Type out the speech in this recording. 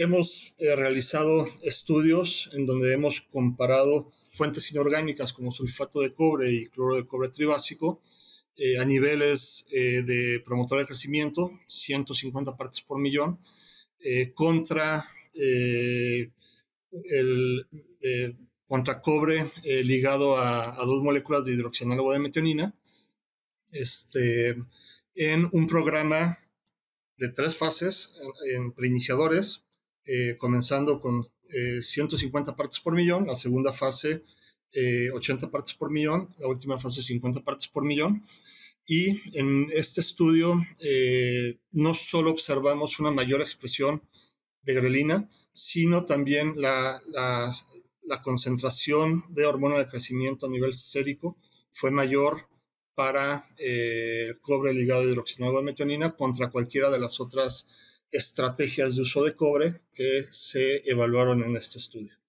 hemos eh, realizado estudios en donde hemos comparado fuentes inorgánicas como sulfato de cobre y cloro de cobre tribásico eh, a niveles eh, de promotor de crecimiento, 150 partes por millón, contra el contra cobre ligado a, dos moléculas de hidroxianálogo de metionina, este, en un programa de tres fases en, preiniciadores, eh, comenzando con 150 eh, partes por millón, la segunda fase 80 eh, partes por millón, la última fase 50 partes por millón. Y en este estudio no solo observamos una mayor expresión de grelina, sino también la, la concentración de hormona de crecimiento a nivel sérico fue mayor para eh, cobre ligado a hidroxinado de metionina contra cualquiera de las otras estrategias de uso de cobre que se evaluaron en este estudio.